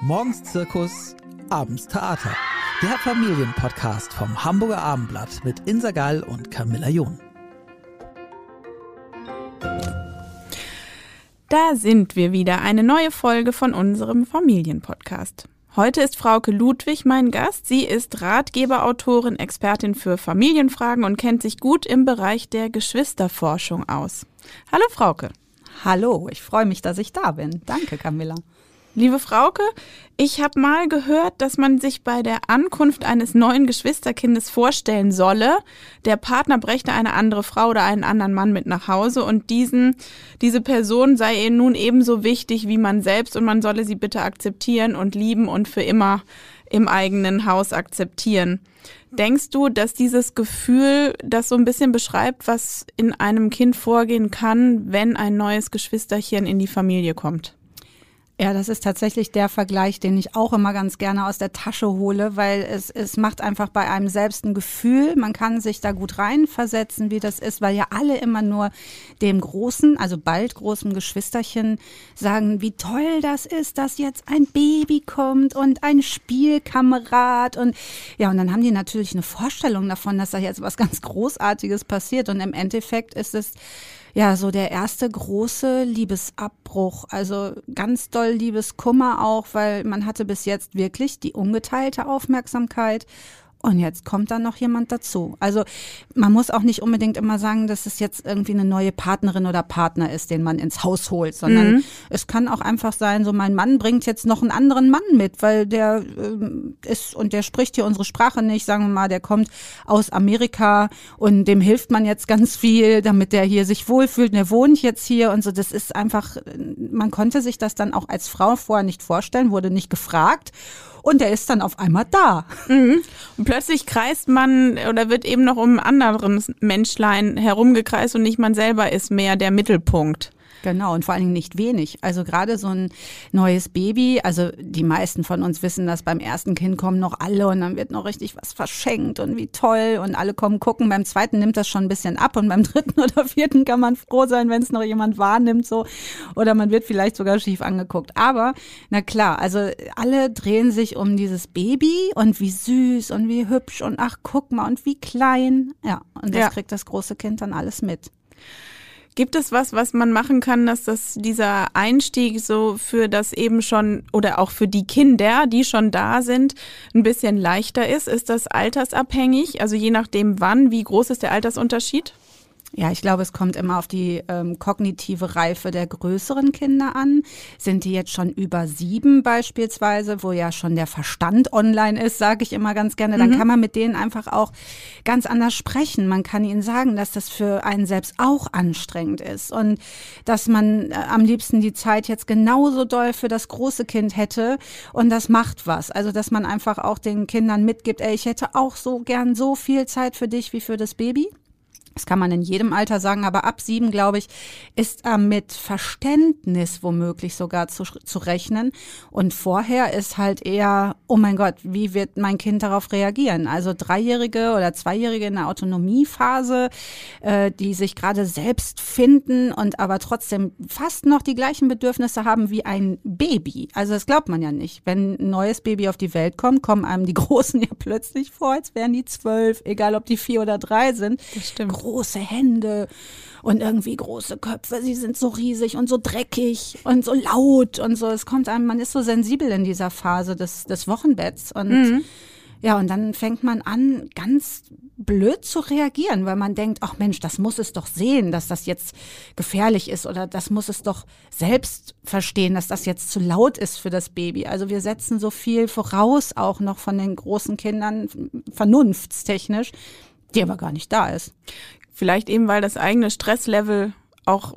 Morgens Zirkus, abends Theater. Der Familienpodcast vom Hamburger Abendblatt mit Insa Gall und Camilla John. Da sind wir wieder, eine neue Folge von unserem Familienpodcast. Heute ist Frauke Ludwig mein Gast. Sie ist Ratgeberautorin, Expertin für Familienfragen und kennt sich gut im Bereich der Geschwisterforschung aus. Hallo Frauke. Hallo, ich freue mich, dass ich da bin. Danke, Camilla. Liebe Frauke, ich habe mal gehört, dass man sich bei der Ankunft eines neuen Geschwisterkindes vorstellen solle, der Partner brächte eine andere Frau oder einen anderen Mann mit nach Hause und diesen, diese Person sei ihr nun ebenso wichtig wie man selbst und man solle sie bitte akzeptieren und lieben und für immer im eigenen Haus akzeptieren. Denkst du, dass dieses Gefühl das so ein bisschen beschreibt, was in einem Kind vorgehen kann, wenn ein neues Geschwisterchen in die Familie kommt? Ja, das ist tatsächlich der Vergleich, den ich auch immer ganz gerne aus der Tasche hole, weil es, es macht einfach bei einem selbst ein Gefühl. Man kann sich da gut reinversetzen, wie das ist, weil ja alle immer nur dem großen, also bald großen Geschwisterchen sagen, wie toll das ist, dass jetzt ein Baby kommt und ein Spielkamerad und ja, und dann haben die natürlich eine Vorstellung davon, dass da jetzt was ganz Großartiges passiert und im Endeffekt ist es ja, so der erste große Liebesabbruch. Also ganz doll Liebeskummer auch, weil man hatte bis jetzt wirklich die ungeteilte Aufmerksamkeit und jetzt kommt dann noch jemand dazu. Also man muss auch nicht unbedingt immer sagen, dass es jetzt irgendwie eine neue Partnerin oder Partner ist, den man ins Haus holt, sondern mhm. es kann auch einfach sein, so mein Mann bringt jetzt noch einen anderen Mann mit, weil der äh, ist und der spricht hier unsere Sprache nicht, sagen wir mal, der kommt aus Amerika und dem hilft man jetzt ganz viel, damit der hier sich wohlfühlt, der wohnt jetzt hier und so. Das ist einfach, man konnte sich das dann auch als Frau vorher nicht vorstellen, wurde nicht gefragt und er ist dann auf einmal da. Mhm. Und plötzlich kreist man oder wird eben noch um ein anderes Menschlein herumgekreist und nicht man selber ist mehr der Mittelpunkt. Genau, und vor allen Dingen nicht wenig. Also gerade so ein neues Baby, also die meisten von uns wissen, dass beim ersten Kind kommen noch alle und dann wird noch richtig was verschenkt und wie toll und alle kommen gucken. Beim zweiten nimmt das schon ein bisschen ab und beim dritten oder vierten kann man froh sein, wenn es noch jemand wahrnimmt so oder man wird vielleicht sogar schief angeguckt. Aber na klar, also alle drehen sich um dieses Baby und wie süß und wie hübsch und ach guck mal und wie klein. Ja, und das ja. kriegt das große Kind dann alles mit. Gibt es was, was man machen kann, dass das dieser Einstieg so für das eben schon oder auch für die Kinder, die schon da sind, ein bisschen leichter ist? Ist das altersabhängig? Also je nachdem wann, wie groß ist der Altersunterschied? Ja, ich glaube, es kommt immer auf die ähm, kognitive Reife der größeren Kinder an. Sind die jetzt schon über sieben beispielsweise, wo ja schon der Verstand online ist, sage ich immer ganz gerne, dann mhm. kann man mit denen einfach auch ganz anders sprechen. Man kann ihnen sagen, dass das für einen selbst auch anstrengend ist und dass man äh, am liebsten die Zeit jetzt genauso doll für das große Kind hätte und das macht was. Also, dass man einfach auch den Kindern mitgibt, ey, ich hätte auch so gern so viel Zeit für dich wie für das Baby. Das kann man in jedem Alter sagen, aber ab sieben, glaube ich, ist äh, mit Verständnis womöglich sogar zu, zu rechnen. Und vorher ist halt eher, oh mein Gott, wie wird mein Kind darauf reagieren? Also Dreijährige oder Zweijährige in der Autonomiephase, äh, die sich gerade selbst finden und aber trotzdem fast noch die gleichen Bedürfnisse haben wie ein Baby. Also das glaubt man ja nicht. Wenn ein neues Baby auf die Welt kommt, kommen einem die Großen ja plötzlich vor, als wären die zwölf, egal ob die vier oder drei sind. Das stimmt große Hände und irgendwie große Köpfe. Sie sind so riesig und so dreckig und so laut und so. Es kommt einem, man ist so sensibel in dieser Phase des, des Wochenbetts und mhm. Ja, und dann fängt man an, ganz blöd zu reagieren, weil man denkt, ach Mensch, das muss es doch sehen, dass das jetzt gefährlich ist oder das muss es doch selbst verstehen, dass das jetzt zu laut ist für das Baby. Also wir setzen so viel voraus auch noch von den großen Kindern, vernunftstechnisch, die aber gar nicht da ist. Vielleicht eben, weil das eigene Stresslevel auch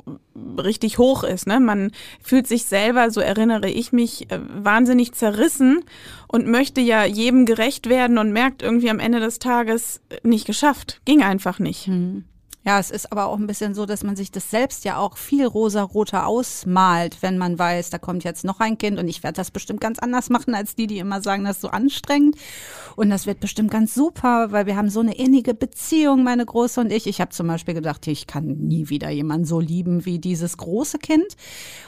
richtig hoch ist. Ne? Man fühlt sich selber, so erinnere ich mich, äh, wahnsinnig zerrissen und möchte ja jedem gerecht werden und merkt irgendwie am Ende des Tages äh, nicht geschafft. Ging einfach nicht. Hm. Ja, es ist aber auch ein bisschen so, dass man sich das selbst ja auch viel rosaroter ausmalt, wenn man weiß, da kommt jetzt noch ein Kind und ich werde das bestimmt ganz anders machen als die, die immer sagen, das ist so anstrengend. Und das wird bestimmt ganz super, weil wir haben so eine innige Beziehung, meine Große und ich. Ich habe zum Beispiel gedacht, ich kann nie wieder jemanden so lieben wie dieses große Kind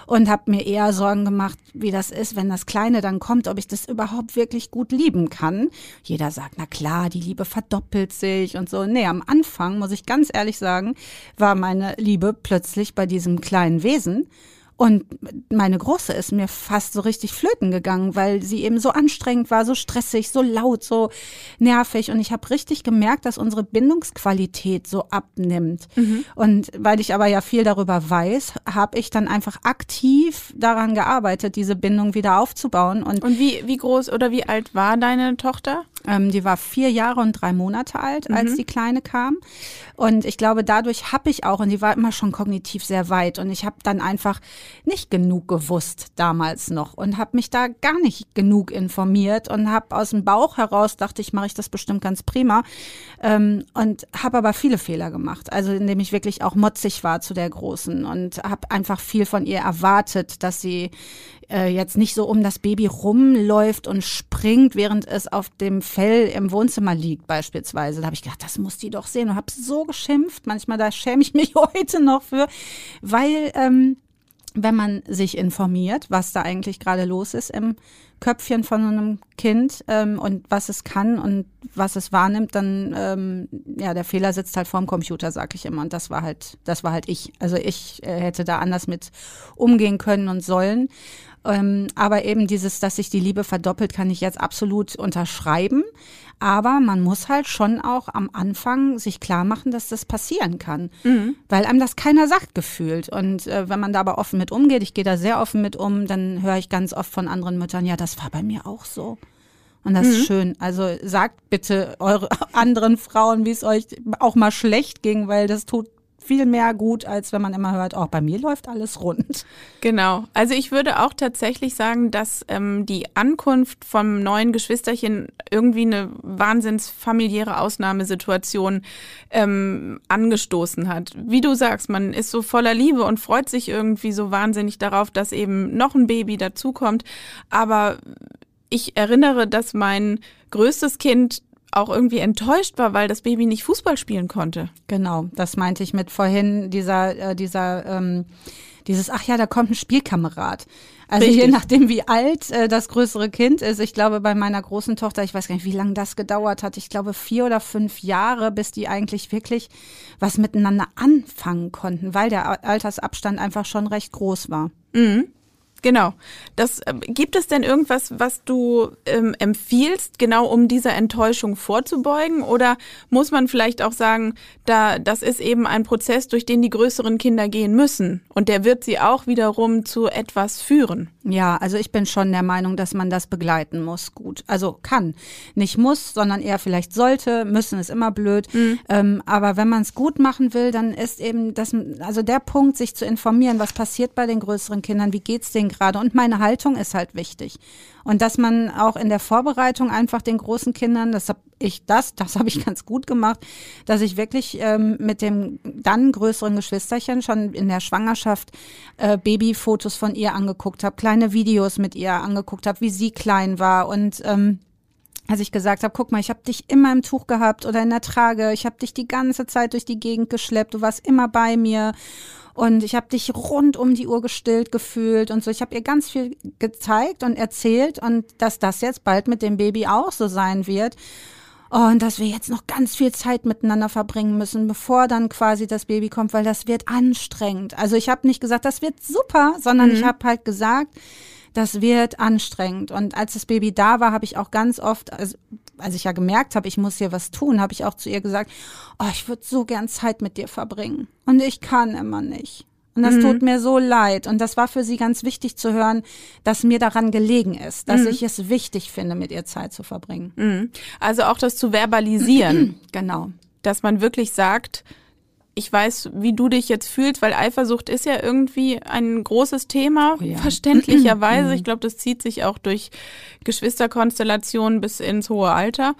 und habe mir eher Sorgen gemacht, wie das ist, wenn das Kleine dann kommt, ob ich das überhaupt wirklich gut lieben kann. Jeder sagt, na klar, die Liebe verdoppelt sich und so. Nee, am Anfang, muss ich ganz ehrlich sagen, war meine Liebe plötzlich bei diesem kleinen Wesen und meine Große ist mir fast so richtig flöten gegangen, weil sie eben so anstrengend war, so stressig, so laut, so nervig. Und ich habe richtig gemerkt, dass unsere Bindungsqualität so abnimmt. Mhm. Und weil ich aber ja viel darüber weiß, habe ich dann einfach aktiv daran gearbeitet, diese Bindung wieder aufzubauen. Und, und wie, wie groß oder wie alt war deine Tochter? Ähm, die war vier Jahre und drei Monate alt, als mhm. die Kleine kam. Und ich glaube, dadurch habe ich auch, und die war immer schon kognitiv sehr weit, und ich habe dann einfach nicht genug gewusst damals noch und habe mich da gar nicht genug informiert und habe aus dem Bauch heraus, dachte ich, mache ich das bestimmt ganz prima ähm, und habe aber viele Fehler gemacht. Also indem ich wirklich auch motzig war zu der Großen und habe einfach viel von ihr erwartet, dass sie äh, jetzt nicht so um das Baby rumläuft und springt, während es auf dem Fell im Wohnzimmer liegt beispielsweise. Da habe ich gedacht, das muss die doch sehen und habe so geschimpft. Manchmal da schäme ich mich heute noch für, weil ähm, wenn man sich informiert, was da eigentlich gerade los ist im Köpfchen von einem Kind ähm, und was es kann und was es wahrnimmt, dann ähm, ja der Fehler sitzt halt vorm Computer, sag ich immer. Und das war halt, das war halt ich. Also ich äh, hätte da anders mit umgehen können und sollen. Ähm, aber eben dieses, dass sich die Liebe verdoppelt, kann ich jetzt absolut unterschreiben. Aber man muss halt schon auch am Anfang sich klar machen, dass das passieren kann. Mhm. Weil einem das keiner sagt gefühlt. Und äh, wenn man da aber offen mit umgeht, ich gehe da sehr offen mit um, dann höre ich ganz oft von anderen Müttern, ja, das war bei mir auch so. Und das mhm. ist schön. Also sagt bitte eure anderen Frauen, wie es euch auch mal schlecht ging, weil das tut viel mehr gut, als wenn man immer hört, auch oh, bei mir läuft alles rund. Genau. Also ich würde auch tatsächlich sagen, dass ähm, die Ankunft vom neuen Geschwisterchen irgendwie eine wahnsinns familiäre Ausnahmesituation ähm, angestoßen hat. Wie du sagst, man ist so voller Liebe und freut sich irgendwie so wahnsinnig darauf, dass eben noch ein Baby dazukommt. Aber ich erinnere, dass mein größtes Kind auch irgendwie enttäuscht war, weil das Baby nicht Fußball spielen konnte. Genau, das meinte ich mit vorhin, dieser, äh, dieser, ähm, dieses, ach ja, da kommt ein Spielkamerad. Also Richtig. je nachdem, wie alt äh, das größere Kind ist. Ich glaube, bei meiner großen Tochter, ich weiß gar nicht, wie lange das gedauert hat. Ich glaube, vier oder fünf Jahre, bis die eigentlich wirklich was miteinander anfangen konnten, weil der Altersabstand einfach schon recht groß war. Mhm. Genau. Das, äh, gibt es denn irgendwas, was du ähm, empfiehlst, genau um dieser Enttäuschung vorzubeugen? Oder muss man vielleicht auch sagen, da, das ist eben ein Prozess, durch den die größeren Kinder gehen müssen. Und der wird sie auch wiederum zu etwas führen. Ja, also ich bin schon der Meinung, dass man das begleiten muss. Gut. Also kann. Nicht muss, sondern eher vielleicht sollte. Müssen ist immer blöd. Mhm. Ähm, aber wenn man es gut machen will, dann ist eben das, also der Punkt, sich zu informieren, was passiert bei den größeren Kindern, wie geht's denen gerade. Und meine Haltung ist halt wichtig. Und dass man auch in der Vorbereitung einfach den großen Kindern, das habe ich das, das habe ich ganz gut gemacht, dass ich wirklich ähm, mit dem dann größeren Geschwisterchen schon in der Schwangerschaft äh, Babyfotos von ihr angeguckt habe, kleine Videos mit ihr angeguckt habe, wie sie klein war und ähm, als ich gesagt habe, guck mal, ich habe dich immer im Tuch gehabt oder in der Trage, ich habe dich die ganze Zeit durch die Gegend geschleppt, du warst immer bei mir und ich habe dich rund um die Uhr gestillt gefühlt und so. Ich habe ihr ganz viel gezeigt und erzählt und dass das jetzt bald mit dem Baby auch so sein wird. und dass wir jetzt noch ganz viel Zeit miteinander verbringen müssen, bevor dann quasi das Baby kommt, weil das wird anstrengend. Also ich habe nicht gesagt, das wird super, sondern mhm. ich habe halt gesagt, das wird anstrengend. Und als das Baby da war, habe ich auch ganz oft, also als ich ja gemerkt habe, ich muss hier was tun, habe ich auch zu ihr gesagt, oh, ich würde so gern Zeit mit dir verbringen. Und ich kann immer nicht. Und das mhm. tut mir so leid. Und das war für sie ganz wichtig zu hören, dass mir daran gelegen ist, dass mhm. ich es wichtig finde, mit ihr Zeit zu verbringen. Mhm. Also auch das zu verbalisieren. genau. Dass man wirklich sagt, ich weiß, wie du dich jetzt fühlst, weil Eifersucht ist ja irgendwie ein großes Thema, Oh ja. verständlicherweise. Ich glaube, das zieht sich auch durch Geschwisterkonstellationen bis ins hohe Alter.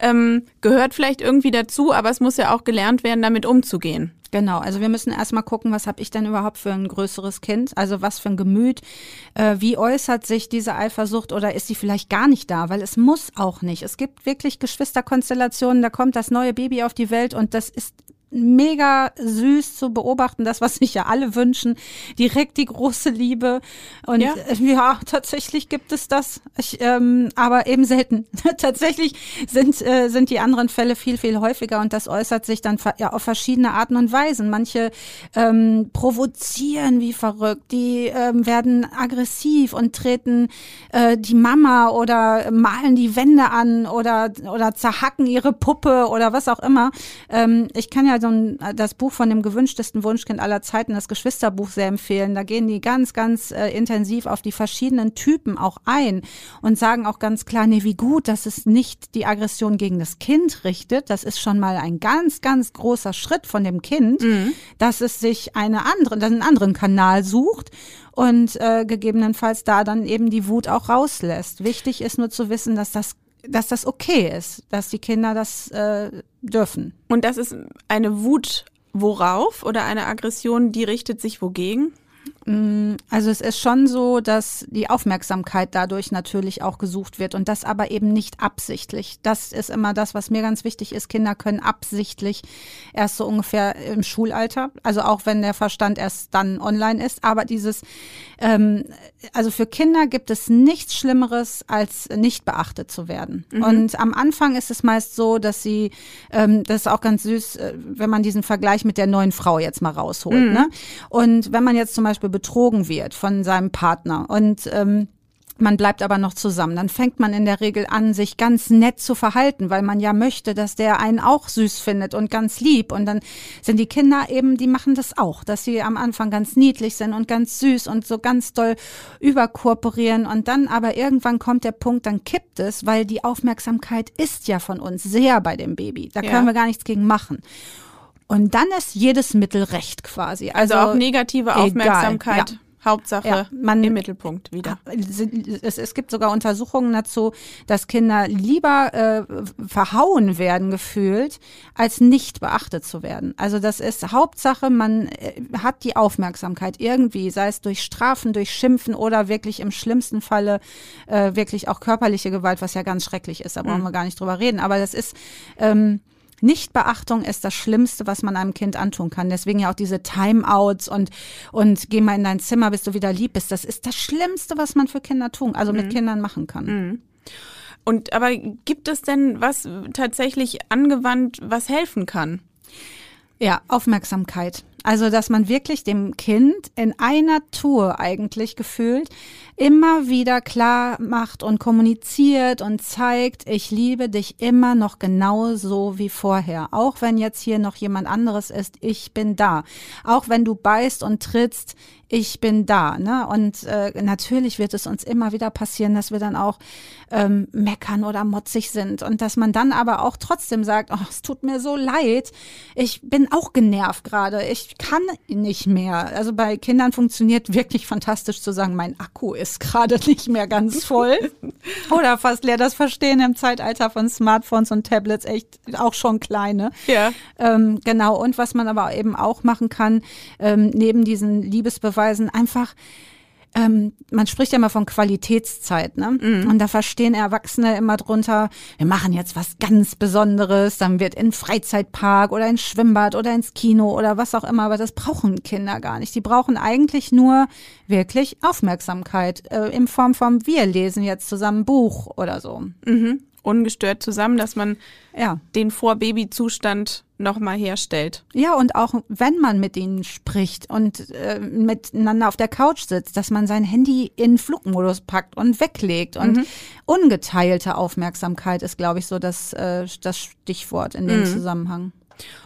Ähm, gehört vielleicht irgendwie dazu, aber es muss ja auch gelernt werden, damit umzugehen. Genau, also wir müssen erstmal gucken, was habe ich denn überhaupt für ein größeres Kind, also was für ein Gemüt, äh, wie äußert sich diese Eifersucht oder ist sie vielleicht gar nicht da, weil es muss auch nicht. Es gibt wirklich Geschwisterkonstellationen, da kommt das neue Baby auf die Welt und das ist mega süß zu beobachten, das, was sich ja alle wünschen, direkt die große Liebe. Und Ja. ja, ja tatsächlich gibt es das, ich, ähm, aber eben selten. tatsächlich sind, äh, sind die anderen Fälle viel, viel häufiger und das äußert sich dann ja, auf verschiedene Arten und Weisen. Manche ähm, provozieren wie verrückt, die ähm, werden aggressiv und treten äh, die Mama oder malen die Wände an oder, oder zerhacken ihre Puppe oder was auch immer. Ähm, ich kann ja so ein, das Buch von dem gewünschtesten Wunschkind aller Zeiten, das Geschwisterbuch, sehr empfehlen. Da gehen die ganz, ganz äh, intensiv auf die verschiedenen Typen auch ein und sagen auch ganz klar, nee, wie gut, dass es nicht die Aggression gegen das Kind richtet. Das ist schon mal ein ganz, ganz großer Schritt von dem Kind, dass es sich eine andere, einen anderen Kanal sucht und äh, gegebenenfalls da dann eben die Wut auch rauslässt. Wichtig ist nur zu wissen, dass das dass das okay ist, dass die Kinder das äh, dürfen. Und das ist eine Wut worauf oder eine Aggression, die richtet sich wogegen? Also es ist schon so, dass die Aufmerksamkeit dadurch natürlich auch gesucht wird und das aber eben nicht absichtlich. Das ist immer das, was mir ganz wichtig ist. Kinder können absichtlich erst so ungefähr im Schulalter, also auch wenn der Verstand erst dann online ist, aber dieses, ähm, also für Kinder gibt es nichts Schlimmeres, als nicht beachtet zu werden. Und am Anfang ist es meist so, dass sie, ähm, das ist auch ganz süß, äh, wenn man diesen Vergleich mit der neuen Frau jetzt mal rausholt. Ne? Und wenn man jetzt zum Beispiel betrogen wird von seinem Partner und ähm, man bleibt aber noch zusammen. Dann fängt man in der Regel an, sich ganz nett zu verhalten, weil man ja möchte, dass der einen auch süß findet und ganz lieb. Und dann sind die Kinder eben, die machen das auch, dass sie am Anfang ganz niedlich sind und ganz süß und so ganz doll überkorporieren. Und dann aber irgendwann kommt der Punkt, dann kippt es, weil die Aufmerksamkeit ist ja von uns sehr bei dem Baby. Da Ja. können wir gar nichts gegen machen. Und dann ist jedes Mittel recht quasi. Also, auch negative egal, Aufmerksamkeit. ja. Hauptsache Ja, man- im Mittelpunkt wieder. es, es gibt sogar Untersuchungen dazu, dass Kinder lieber äh, verhauen werden gefühlt, als nicht beachtet zu werden. Also das ist Hauptsache, man äh, hat die Aufmerksamkeit irgendwie, sei es durch Strafen, durch Schimpfen oder wirklich im schlimmsten Falle äh, wirklich auch körperliche Gewalt, was ja ganz schrecklich ist, da brauchen wir gar nicht drüber reden. Aber das ist ähm, Nichtbeachtung ist das Schlimmste, was man einem Kind antun kann. Deswegen ja auch diese Timeouts und, und geh mal in dein Zimmer, bis du wieder lieb bist. Das ist das Schlimmste, was man für Kinder tun, also mit Kindern machen kann. Und aber gibt es denn was tatsächlich angewandt, was helfen kann? Ja, Aufmerksamkeit. Also, dass man wirklich dem Kind in einer Tour eigentlich gefühlt immer wieder klar macht und kommuniziert und zeigt, ich liebe dich immer noch genauso wie vorher. Auch wenn jetzt hier noch jemand anderes ist, ich bin da. Auch wenn du beißt und trittst, ich bin da. Ne? Und äh, natürlich wird es uns immer wieder passieren, dass wir dann auch ähm, meckern oder motzig sind und dass man dann aber auch trotzdem sagt, oh, es tut mir so leid, ich bin auch genervt gerade, ich kann nicht mehr. Also bei Kindern funktioniert wirklich fantastisch zu sagen, mein Akku ist gerade nicht mehr ganz voll oder fast leer. Das Verstehen im Zeitalter von Smartphones und Tablets echt auch schon kleine. Ja. Ähm, genau, und was man aber eben auch machen kann, ähm, neben diesen Liebesbeweisen, einfach, ähm, man spricht ja immer von Qualitätszeit, ne? Und da verstehen Erwachsene immer drunter, wir machen jetzt was ganz Besonderes, dann wird in Freizeitpark oder ins Schwimmbad oder ins Kino oder was auch immer, aber das brauchen Kinder gar nicht. Die brauchen eigentlich nur wirklich Aufmerksamkeit äh, in Form von, wir lesen jetzt zusammen ein Buch oder so. Mhm. Ungestört zusammen, dass man Ja. den Vor-Baby-Zustand nochmal herstellt. Ja, und auch wenn man mit ihnen spricht und äh, miteinander auf der Couch sitzt, dass man sein Handy in Flugmodus packt und weglegt. Und ungeteilte Aufmerksamkeit ist, glaube ich, so das, äh, das Stichwort in dem Zusammenhang.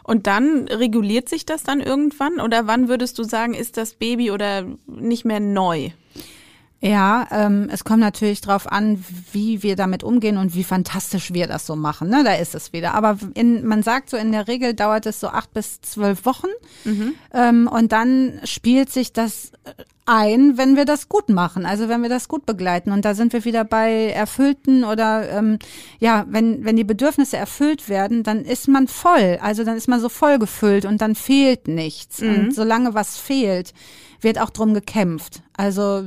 Und dann reguliert sich das dann irgendwann? Oder wann würdest du sagen, ist das Baby oder nicht mehr neu? Ja, ähm, es kommt natürlich drauf an, wie wir damit umgehen und wie fantastisch wir das so machen. Ne? Da ist es wieder. Aber in, man sagt so, in der Regel dauert es so acht bis zwölf Wochen. Mhm. Ähm, und dann spielt sich das ein, wenn wir das gut machen, also wenn wir das gut begleiten. Und da sind wir wieder bei erfüllten oder ähm, ja, wenn, wenn die Bedürfnisse erfüllt werden, dann ist man voll. Also dann ist man so voll gefüllt und dann fehlt nichts. Mhm. Und solange was fehlt, wird auch drum gekämpft. Also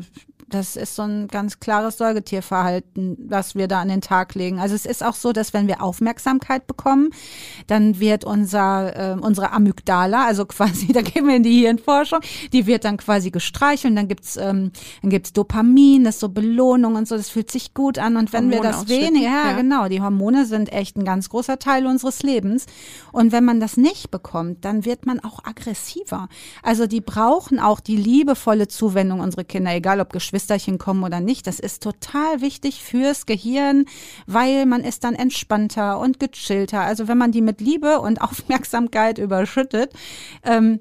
das ist so ein ganz klares Säugetierverhalten, was wir da an den Tag legen. Also es ist auch so, dass wenn wir Aufmerksamkeit bekommen, dann wird unser, äh, unsere Amygdala, also quasi, da gehen wir in die Hirnforschung, die wird dann quasi gestreichelt und dann gibt's ähm, dann gibt's Dopamin, das ist so Belohnung und so, das fühlt sich gut an. Und wenn Hormone wir das weniger, ja, ja genau, die Hormone sind echt ein ganz großer Teil unseres Lebens. Und wenn man das nicht bekommt, dann wird man auch aggressiver. Also die brauchen auch die liebevolle Zuwendung unsere Kinder, egal ob Geschwister Geschwisterchen kommen oder nicht. Das ist total wichtig fürs Gehirn, weil man ist dann entspannter und gechillter. Also wenn man die mit Liebe und Aufmerksamkeit überschüttet, ähm,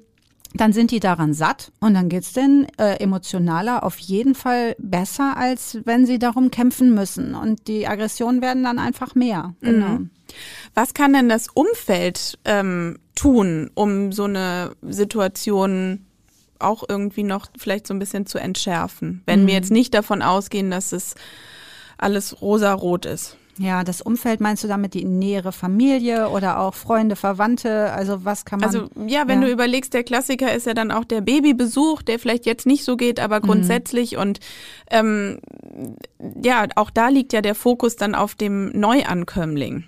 dann sind die daran satt und dann geht's denn äh, emotionaler auf jeden Fall besser, als wenn sie darum kämpfen müssen. Und die Aggressionen werden dann einfach mehr. Genau. Mhm. Was kann denn das Umfeld ähm, tun, um so eine Situation auch irgendwie noch vielleicht so ein bisschen zu entschärfen, wenn mhm. wir jetzt nicht davon ausgehen, dass es alles rosarot ist. Ja, das Umfeld meinst du damit die nähere Familie oder auch Freunde, Verwandte? Also was kann man? Also ja, wenn ja. du überlegst, der Klassiker ist ja dann auch der Babybesuch, der vielleicht jetzt nicht so geht, aber mhm. grundsätzlich mhm. und ähm, ja, auch da liegt ja der Fokus dann auf dem Neuankömmling.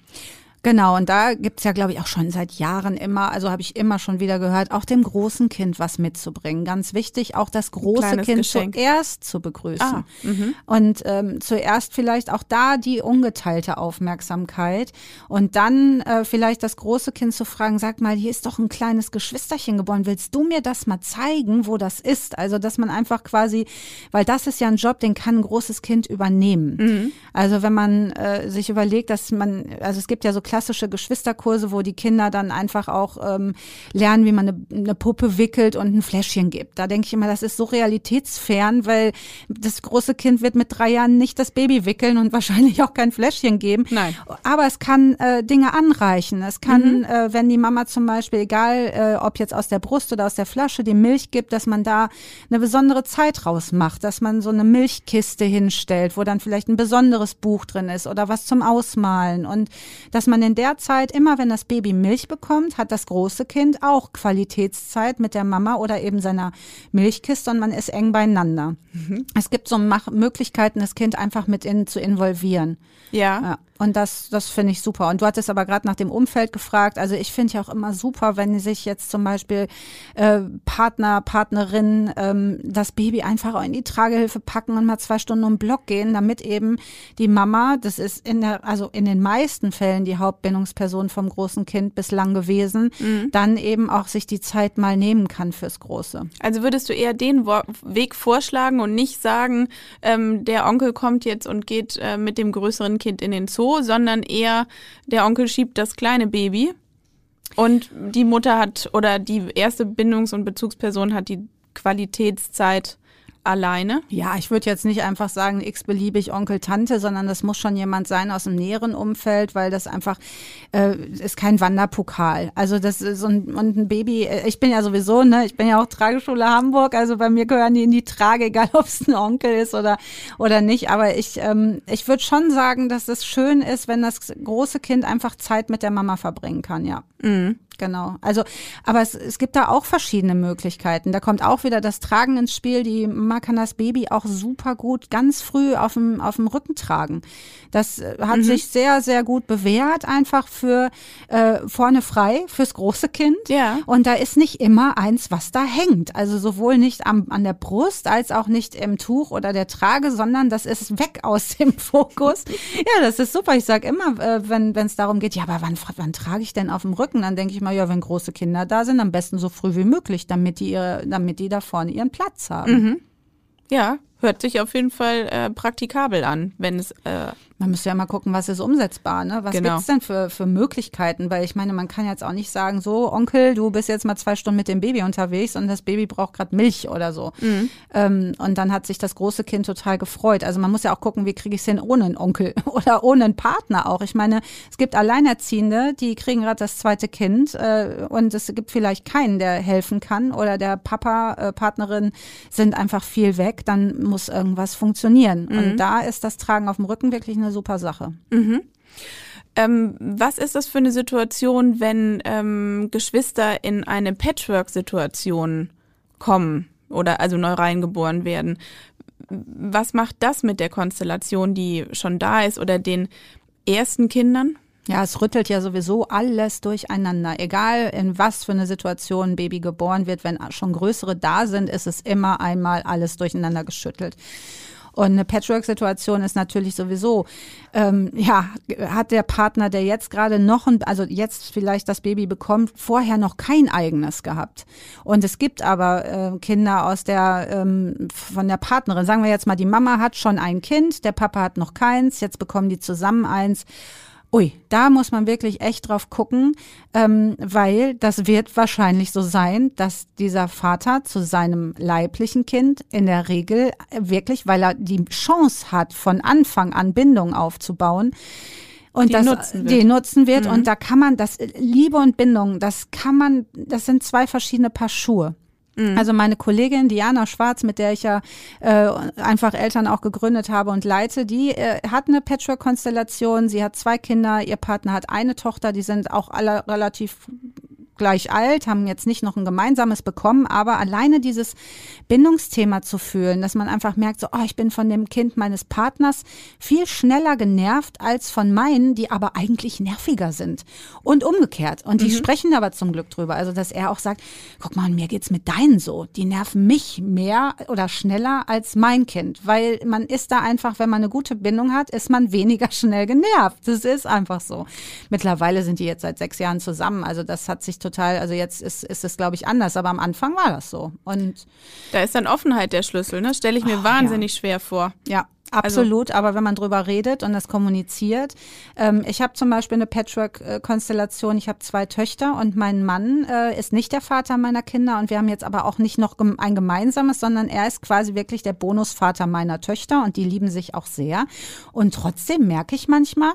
Genau, und da gibt's ja, glaube ich, auch schon seit Jahren immer, also habe ich immer schon wieder gehört, auch dem großen Kind was mitzubringen. Ganz wichtig, auch das große Kind Geschenk. zuerst zu begrüßen. Ah, mhm. und ähm, zuerst vielleicht auch da die ungeteilte Aufmerksamkeit und dann äh, vielleicht das große Kind zu fragen, sag mal, hier ist doch ein kleines Geschwisterchen geboren, willst du mir das mal zeigen, wo das ist? Also, dass man einfach quasi, weil das ist ja ein Job, den kann ein großes Kind übernehmen. Mhm. Also, wenn man äh, sich überlegt, dass man, also es gibt ja so klassische Geschwisterkurse, wo die Kinder dann einfach auch ähm, lernen, wie man eine, eine Puppe wickelt und ein Fläschchen gibt. Da denke ich immer, das ist so realitätsfern, weil das große Kind wird mit drei Jahren nicht das Baby wickeln und wahrscheinlich auch kein Fläschchen geben. Nein. Aber es kann äh, Dinge anreichen. Es kann, mhm. äh, wenn die Mama zum Beispiel, egal äh, ob jetzt aus der Brust oder aus der Flasche, die Milch gibt, dass man da eine besondere Zeit rausmacht, dass man so eine Milchkiste hinstellt, wo dann vielleicht ein besonderes Buch drin ist oder was zum Ausmalen und dass man man in der Zeit, immer wenn das Baby Milch bekommt, hat das große Kind auch Qualitätszeit mit der Mama oder eben seiner Milchkiste und man ist eng beieinander. Mhm. Es gibt so Möglichkeiten, das Kind einfach mit in, zu involvieren. Ja. ja. Und das, das finde ich super. Und du hattest aber gerade nach dem Umfeld gefragt. Also ich finde ja auch immer super, wenn sich jetzt zum Beispiel äh, Partner, Partnerin ähm, das Baby einfach auch in die Tragehilfe packen und mal zwei Stunden um den Block gehen, damit eben die Mama, das ist in der, also in den meisten Fällen die Hauptbindungsperson vom großen Kind bislang gewesen, mhm. dann eben auch sich die Zeit mal nehmen kann fürs Große. Also würdest du eher den Weg vorschlagen und nicht sagen, ähm, der Onkel kommt jetzt und geht äh, mit dem größeren Kind in den Zoo? Sondern eher der Onkel schiebt das kleine Baby. Und die Mutter hat oder die erste Bindungs- und Bezugsperson hat die Qualitätszeit alleine? Ja, ich würde jetzt nicht einfach sagen, x-beliebig Onkel, Tante, sondern das muss schon jemand sein aus dem näheren Umfeld, weil das einfach äh, ist kein Wanderpokal. Also das ist so ein, und ein Baby, äh, ich bin ja sowieso, ne, ich bin ja auch Trageschule Hamburg, also bei mir gehören die in die Trage, egal ob es ein Onkel ist oder, oder nicht. Aber ich, ähm, ich würde schon sagen, dass es schön ist, wenn das große Kind einfach Zeit mit der Mama verbringen kann, ja. Mhm. Genau. Also, aber es, es gibt da auch verschiedene Möglichkeiten. Da kommt auch wieder das Tragen ins Spiel. Die Mama kann das Baby auch super gut ganz früh auf dem, auf dem Rücken tragen. Das äh, hat mhm. sich sehr, sehr gut bewährt, einfach für äh, vorne frei, fürs große Kind. Ja. Und da ist nicht immer eins, was da hängt. Also sowohl nicht am, an der Brust als auch nicht im Tuch oder der Trage, sondern das ist weg aus dem Fokus. ja, das ist super. Ich sage immer, äh, wenn es darum geht, ja, aber wann, wann trage ich denn auf dem Rücken? Dann denke ich mal, immer, ja, wenn große Kinder da sind, am besten so früh wie möglich, damit die, ihre, damit die da vorne ihren Platz haben. Mhm. Ja, Hört sich auf jeden Fall äh, praktikabel an, wenn es. Äh man müsste ja mal gucken, was ist umsetzbar, ne? Was Genau. gibt's denn für, für Möglichkeiten? Weil ich meine, man kann jetzt auch nicht sagen, so, Onkel, du bist jetzt mal zwei Stunden mit dem Baby unterwegs und das Baby braucht gerade Milch oder so. Ähm, und dann hat sich das große Kind total gefreut. Also man muss ja auch gucken, wie kriege ich es hin ohne einen Onkel oder ohne einen Partner auch. Ich meine, es gibt Alleinerziehende, die kriegen gerade das zweite Kind äh, und es gibt vielleicht keinen, der helfen kann oder der Papa, äh, Partnerin sind einfach viel weg, dann muss irgendwas funktionieren. Und da ist das Tragen auf dem Rücken wirklich eine super Sache. Ähm, was ist das für eine Situation, wenn ähm, Geschwister in eine Patchwork-Situation kommen oder also neu reingeboren werden? Was macht das mit der Konstellation, die schon da ist oder den ersten Kindern? Ja, es rüttelt ja sowieso alles durcheinander. Egal in was für eine Situation ein Baby geboren wird, wenn schon größere da sind, ist es immer einmal alles durcheinander geschüttelt. Und eine Patchwork-Situation ist natürlich sowieso, ähm, ja, hat der Partner, der jetzt gerade noch, ein, also jetzt vielleicht das Baby bekommt, vorher noch kein eigenes gehabt. Und es gibt aber äh, Kinder aus der, ähm, von der Partnerin, sagen wir jetzt mal, die Mama hat schon ein Kind, der Papa hat noch keins, jetzt bekommen die zusammen eins. Ui, da muss man wirklich echt drauf gucken, ähm, weil das wird wahrscheinlich so sein, dass dieser Vater zu seinem leiblichen Kind in der Regel wirklich, weil er die Chance hat, von Anfang an Bindung aufzubauen, und Die das nutzen wird. die nutzen wird und da kann man das Liebe und Bindung, das kann man, das sind zwei verschiedene Paar Schuhe. Also meine Kollegin Diana Schwarz, mit der ich ja äh, einfach Eltern auch gegründet habe und leite, die äh, hat eine Patchwork-Konstellation. Sie hat zwei Kinder, ihr Partner hat eine Tochter, die sind auch alle relativ gleich alt, haben jetzt nicht noch ein gemeinsames bekommen, aber alleine dieses Bindungsthema zu fühlen, dass man einfach merkt, so, oh, ich bin von dem Kind meines Partners viel schneller genervt als von meinen, die aber eigentlich nerviger sind. Und umgekehrt. Und die sprechen aber zum Glück drüber. Also, dass er auch sagt, guck mal, mir geht's mit deinen so. Die nerven mich mehr oder schneller als mein Kind. Weil man ist da einfach, wenn man eine gute Bindung hat, ist man weniger schnell genervt. Das ist einfach so. Mittlerweile sind die jetzt seit sechs Jahren zusammen. Also, das hat sich total, also jetzt ist, ist es, glaube ich, anders. Aber am Anfang war das so. Und Da ist dann Offenheit der Schlüssel, ne? Stelle ich mir Oh, wahnsinnig schwer vor. Ja, absolut. aber wenn man drüber redet und das kommuniziert, ähm, ich habe zum Beispiel eine Patchwork-Konstellation. Ich habe zwei Töchter und mein Mann äh, ist nicht der Vater meiner Kinder und wir haben jetzt aber auch nicht noch gem ein gemeinsames, sondern er ist quasi wirklich der Bonusvater meiner Töchter und die lieben sich auch sehr. Und trotzdem merke ich manchmal,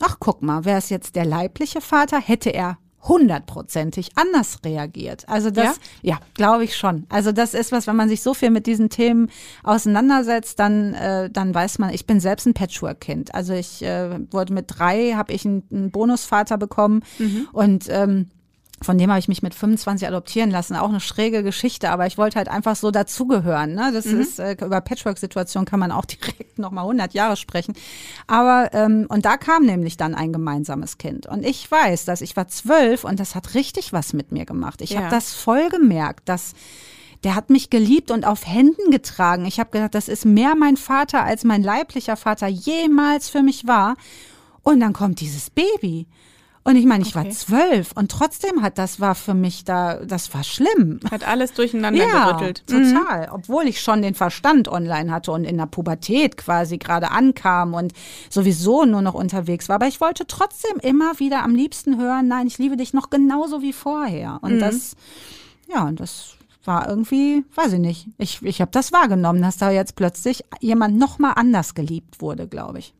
ach guck mal, wäre es jetzt der leibliche Vater, hätte er hundertprozentig anders reagiert. Also das, ja, glaube ich schon. Also das ist was, wenn man sich so viel mit diesen Themen auseinandersetzt, dann, äh, dann weiß man, ich bin selbst ein Patchwork-Kind. Also ich äh, wurde mit drei, habe ich einen, einen Bonusvater bekommen und ähm, von dem habe ich mich mit 25 adoptieren lassen. Auch eine schräge Geschichte, aber ich wollte halt einfach so dazugehören. Ne? Das ist, äh, über Patchwork-Situation kann man auch direkt nochmal 100 Jahre sprechen. Aber, ähm, und da kam nämlich dann ein gemeinsames Kind. Und ich weiß, dass ich war zwölf und das hat richtig was mit mir gemacht. Ich Ja. habe das voll gemerkt, dass der hat mich geliebt und auf Händen getragen. Ich habe gedacht, das ist mehr mein Vater, als mein leiblicher Vater jemals für mich war. Und dann kommt dieses Baby. Und ich meine, ich war Okay. zwölf und trotzdem hat das war für mich da, das war schlimm. Hat alles durcheinander Ja, gerüttelt. Mhm. total. Obwohl ich schon den Verstand online hatte und in der Pubertät quasi gerade ankam und sowieso nur noch unterwegs war. Aber ich wollte trotzdem immer wieder am liebsten hören, nein, ich liebe dich noch genauso wie vorher. Und das, ja, und das war irgendwie, weiß ich nicht. Ich, ich habe das wahrgenommen, dass da jetzt plötzlich jemand noch mal anders geliebt wurde, glaube ich.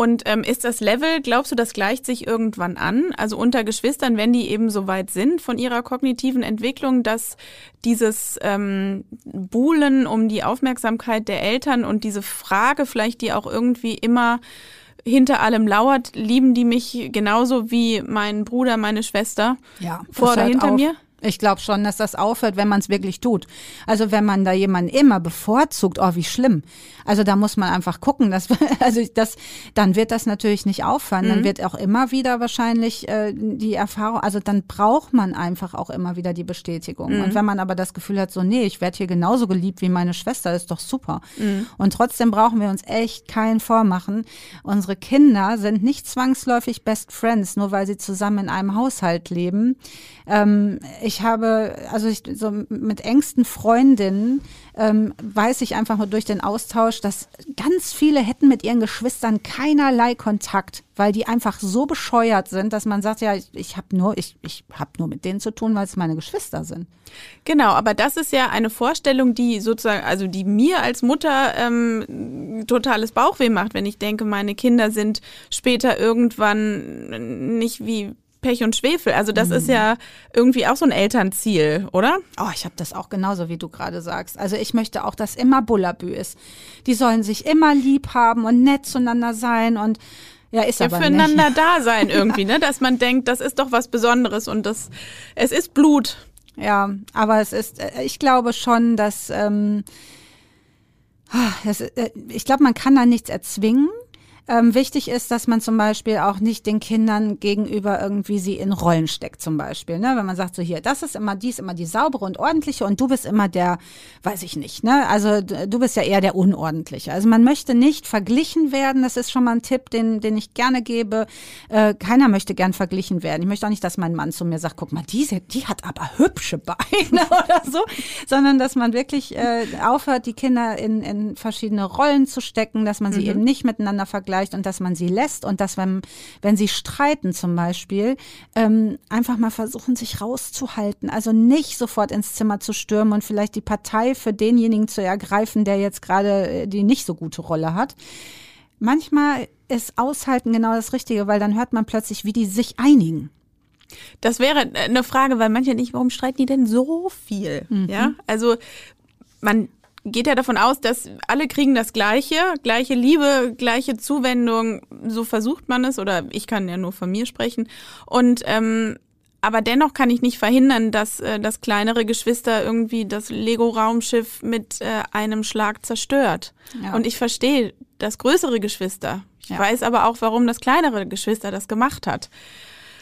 Und ähm, ist das Level, glaubst du, das gleicht sich irgendwann an? Also unter Geschwistern, wenn die eben so weit sind von ihrer kognitiven Entwicklung, dass dieses ähm, Buhlen um die Aufmerksamkeit der Eltern und diese Frage vielleicht, die auch irgendwie immer hinter allem lauert, lieben die mich genauso wie mein Bruder, meine Schwester? Ja, Vor oder hinter auf. mir? Ich glaube schon, dass das aufhört, wenn man es wirklich tut. Also wenn man da jemanden immer bevorzugt, oh wie schlimm. Also da muss man einfach gucken, dass also das, dann wird das natürlich nicht aufhören. Dann wird auch immer wieder wahrscheinlich äh, die Erfahrung, also dann braucht man einfach auch immer wieder die Bestätigung. Und wenn man aber das Gefühl hat, so nee, ich werde hier genauso geliebt wie meine Schwester, ist doch super. Und trotzdem brauchen wir uns echt keinen vormachen. Unsere Kinder sind nicht zwangsläufig Best Friends, nur weil sie zusammen in einem Haushalt leben. Ähm, ich habe, also ich, so mit engsten Freundinnen ähm, weiß ich einfach nur durch den Austausch, dass ganz viele hätten mit ihren Geschwistern keinerlei Kontakt, weil die einfach so bescheuert sind, dass man sagt, ja, ich, ich habe nur, ich, ich habe nur mit denen zu tun, weil es meine Geschwister sind. Genau, aber das ist ja eine Vorstellung, die sozusagen, also die mir als Mutter ähm, totales Bauchweh macht, wenn ich denke, meine Kinder sind später irgendwann nicht wie Pech und Schwefel. Also das mhm. ist ja irgendwie auch so ein Elternziel, oder? Oh, ich habe das auch genauso, wie du gerade sagst. Also ich möchte auch, dass immer Bullabü ist. Die sollen sich immer lieb haben und nett zueinander sein und ja, ist ja, aber füreinander nicht. da sein irgendwie, ne? Dass man denkt, das ist doch was Besonderes und das, es ist Blut. Ja, aber es ist, äh, ich glaube schon, dass ähm, das, äh, ich glaube, man kann da nichts erzwingen. Ähm, wichtig ist, dass man zum Beispiel auch nicht den Kindern gegenüber irgendwie sie in Rollen steckt, zum Beispiel. Ne? Wenn man sagt, so hier, das ist immer dies, immer die saubere und ordentliche und du bist immer der, weiß ich nicht, ne? Also du bist ja eher der Unordentliche. Also man möchte nicht verglichen werden, das ist schon mal ein Tipp, den, den ich gerne gebe. Äh, keiner möchte gern verglichen werden. Ich möchte auch nicht, dass mein Mann zu mir sagt, guck mal, diese, die hat aber hübsche Beine oder so, sondern dass man wirklich äh, aufhört, die Kinder in, in verschiedene Rollen zu stecken, dass man sie mhm. eben nicht miteinander vergleicht vielleicht und dass man sie lässt und dass wenn, wenn sie streiten zum Beispiel, ähm, einfach mal versuchen, sich rauszuhalten. Also nicht sofort ins Zimmer zu stürmen und vielleicht die Partei für denjenigen zu ergreifen, der jetzt gerade äh, die nicht so gute Rolle hat. Manchmal ist Aushalten genau das Richtige, weil dann hört man plötzlich, wie die sich einigen. Das wäre eine Frage, weil manche nicht, warum streiten die denn so viel? Mhm. Ja, also man geht ja davon aus, dass alle kriegen das Gleiche, gleiche Liebe, gleiche Zuwendung. So versucht man es, oder ich kann ja nur von mir sprechen. Und ähm, aber dennoch kann ich nicht verhindern, dass äh, das kleinere Geschwister irgendwie das Lego-Raumschiff mit äh, einem Schlag zerstört. Ja. Und ich verstehe das größere Geschwister. Ich ja. weiß aber auch, warum das kleinere Geschwister das gemacht hat.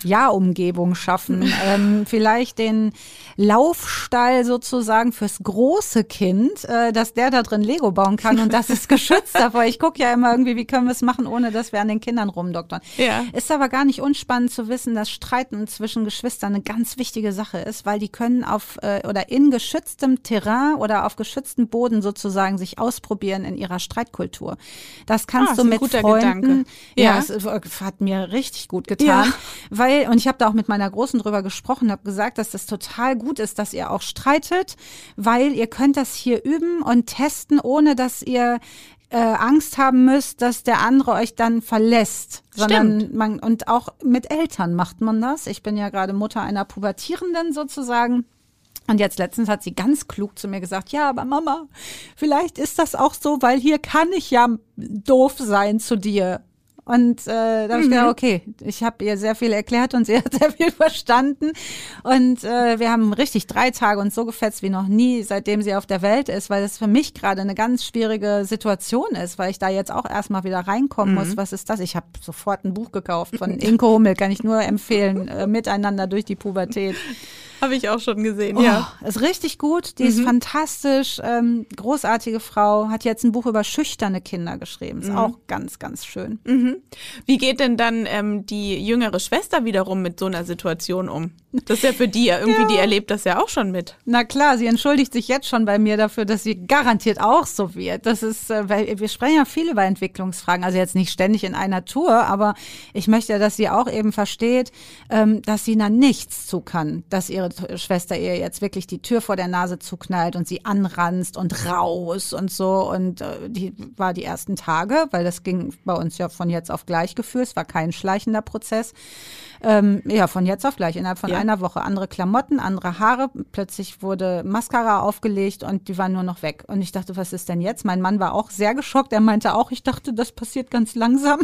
Ja-Umgebung schaffen. ähm, vielleicht den Laufstall sozusagen fürs große Kind, äh, dass der da drin Lego bauen kann und das ist geschützt davor. Ich gucke ja immer irgendwie, wie können wir es machen, ohne dass wir an den Kindern rumdoktern. Ja. Ist aber gar nicht unspannend zu wissen, dass Streiten zwischen Geschwistern eine ganz wichtige Sache ist, weil die können auf äh, oder in geschütztem Terrain oder auf geschütztem Boden sozusagen sich ausprobieren in ihrer Streitkultur. Das kannst ah, du mit Freunden. Ja, ja es äh, hat mir richtig gut getan, ja. weil weil, und ich habe da auch mit meiner Großen drüber gesprochen, habe gesagt, dass das total gut ist, dass ihr auch streitet, weil ihr könnt das hier üben und testen, ohne dass ihr äh, Angst haben müsst, dass der andere euch dann verlässt. Sondern Stimmt. man, und auch mit Eltern macht man das. Ich bin ja gerade Mutter einer Pubertierenden sozusagen. Und jetzt letztens hat sie ganz klug zu mir gesagt, ja, aber Mama, vielleicht ist das auch so, weil hier kann ich ja doof sein zu dir. Und äh, da habe ich gedacht, mhm. okay, ich habe ihr sehr viel erklärt und sie hat sehr viel verstanden. Und äh, wir haben richtig drei Tage uns so gefetzt wie noch nie, seitdem sie auf der Welt ist, weil das für mich gerade eine ganz schwierige Situation ist, weil ich da jetzt auch erstmal wieder reinkommen mhm. muss. Was ist das? Ich habe sofort ein Buch gekauft von Inko Hummel, kann ich nur empfehlen, äh, miteinander durch die Pubertät. Habe ich auch schon gesehen, oh, ja. Ist richtig gut, die mhm. ist fantastisch, ähm, großartige Frau, hat jetzt ein Buch über schüchterne Kinder geschrieben. Ist mhm. auch ganz, ganz schön. Mhm. Wie geht denn dann ähm, die jüngere Schwester wiederum mit so einer Situation um? Das ist ja für die ja irgendwie, ja. die erlebt das ja auch schon mit. Na klar, sie entschuldigt sich jetzt schon bei mir dafür, dass sie garantiert auch so wird. Das ist, äh, weil wir sprechen ja viel über Entwicklungsfragen, also jetzt nicht ständig in einer Tour, aber ich möchte ja, dass sie auch eben versteht, ähm, dass sie da nichts zu kann, dass ihre Schwester ihr jetzt wirklich die Tür vor der Nase zuknallt und sie anranzt und raus und so. Und äh, die war die ersten Tage, weil das ging bei uns ja von jetzt auf gleich gefühlt. Es war kein schleichender Prozess. Ähm, ja, von jetzt auf gleich, innerhalb von ja. Einer Woche. Andere Klamotten, andere Haare. Plötzlich wurde Mascara aufgelegt und die waren nur noch weg. Und ich dachte, was ist denn jetzt? Mein Mann war auch sehr geschockt. Er meinte auch, ich dachte, das passiert ganz langsam.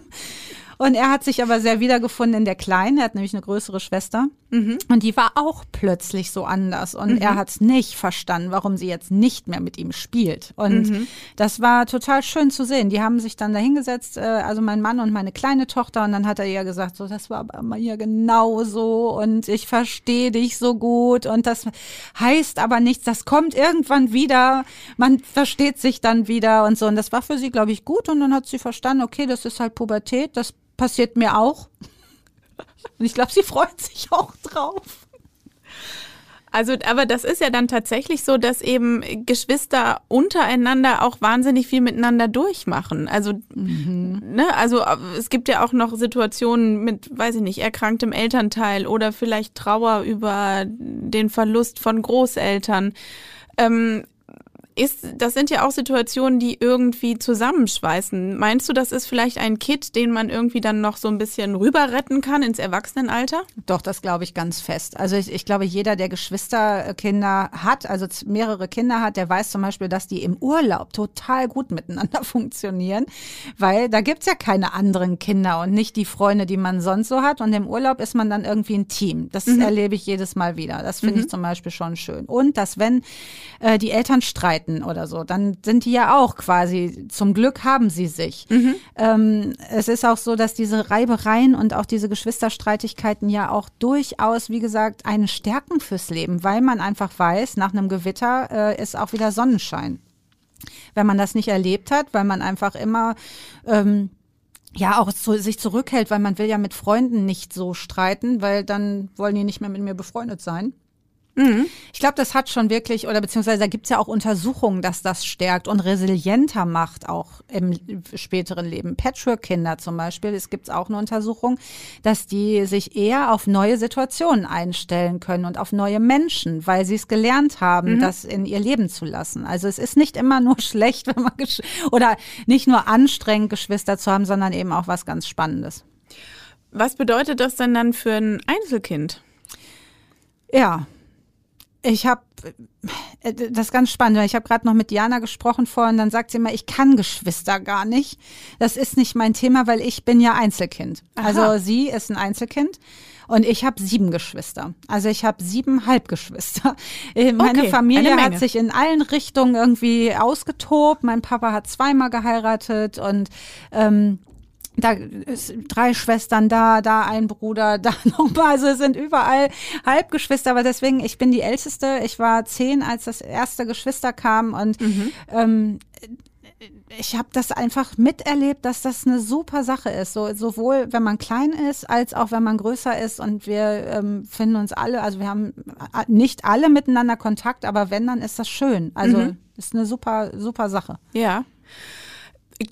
Und er hat sich aber sehr wiedergefunden in der Kleinen. Er hat nämlich eine größere Schwester. Mhm. Und die war auch plötzlich so anders. Und mhm. er hat es nicht verstanden, warum sie jetzt nicht mehr mit ihm spielt. Und mhm. das war total schön zu sehen. Die haben sich dann dahingesetzt, äh, also mein Mann und meine kleine Tochter. Und dann hat er ihr gesagt, so, das war aber mal hier genauso. Und ich verstehe dich so gut. Und das heißt aber nichts. Das kommt irgendwann wieder. Man versteht sich dann wieder und so. Und das war für sie, glaube ich, gut. Und dann hat sie verstanden, okay, das ist halt Pubertät. Das passiert mir auch. Und ich glaube, sie freut sich auch drauf. Also, aber das ist ja dann tatsächlich so, dass eben Geschwister untereinander auch wahnsinnig viel miteinander durchmachen. Also, mhm. ne, also es gibt ja auch noch Situationen mit, weiß ich nicht, erkranktem Elternteil oder vielleicht Trauer über den Verlust von Großeltern. Ähm, ist, das sind ja auch Situationen, die irgendwie zusammenschweißen. Meinst du, das ist vielleicht ein Kit, den man irgendwie dann noch so ein bisschen rüber retten kann ins Erwachsenenalter? Doch, das glaube ich ganz fest. Also ich, ich glaube, jeder, der Geschwisterkinder hat, also mehrere Kinder hat, der weiß zum Beispiel, dass die im Urlaub total gut miteinander funktionieren, weil da gibt's ja keine anderen Kinder und nicht die Freunde, die man sonst so hat. Und im Urlaub ist man dann irgendwie ein Team. Das mhm. erlebe ich jedes Mal wieder. Das finde mhm. ich zum Beispiel schon schön. Und dass wenn äh, die Eltern streiten, streiten oder so, dann sind die ja auch quasi, zum Glück haben sie sich. Mhm. Ähm, es ist auch so, dass diese Reibereien und auch diese Geschwisterstreitigkeiten ja auch durchaus, wie gesagt, eine Stärken fürs Leben, weil man einfach weiß, nach einem Gewitter äh, ist auch wieder Sonnenschein. Wenn man das nicht erlebt hat, weil man einfach immer ähm, ja auch zu, sich zurückhält, weil man will ja mit Freunden nicht so streiten, weil dann wollen die nicht mehr mit mir befreundet sein. Mhm. Ich glaube, das hat schon wirklich, oder beziehungsweise da gibt's ja auch Untersuchungen, dass das stärkt und resilienter macht, auch im späteren Leben. Patchwork-Kinder zum Beispiel, es gibt auch eine Untersuchung, dass die sich eher auf neue Situationen einstellen können und auf neue Menschen, weil sie es gelernt haben, mhm. das in ihr Leben zu lassen. Also es ist nicht immer nur schlecht, wenn man oder nicht nur anstrengend Geschwister zu haben, sondern eben auch was ganz Spannendes. Was bedeutet das denn dann für ein Einzelkind? Ja, ich habe äh, das ist ganz spannend. Ich habe gerade noch mit Diana gesprochen vorhin, dann sagt sie immer, ich kann Geschwister gar nicht. Das ist nicht mein Thema, weil ich bin ja Einzelkind. Aha. Also sie ist ein Einzelkind. Und ich habe sieben Geschwister. Also ich habe sieben Halbgeschwister. Äh, meine okay, Familie hat sich in allen Richtungen irgendwie ausgetobt. Mein Papa hat zweimal geheiratet und ähm, da ist drei Schwestern da, da ein Bruder, da nochmal. Also es sind überall Halbgeschwister, aber deswegen, ich bin die Älteste. Ich war zehn, als das erste Geschwister kam und mhm. ähm, ich habe das einfach miterlebt, dass das eine super Sache ist. So, sowohl wenn man klein ist, als auch wenn man größer ist. Und wir ähm, finden uns alle, also wir haben nicht alle miteinander Kontakt, aber wenn, dann ist das schön. Also mhm. ist eine super, super Sache. Ja.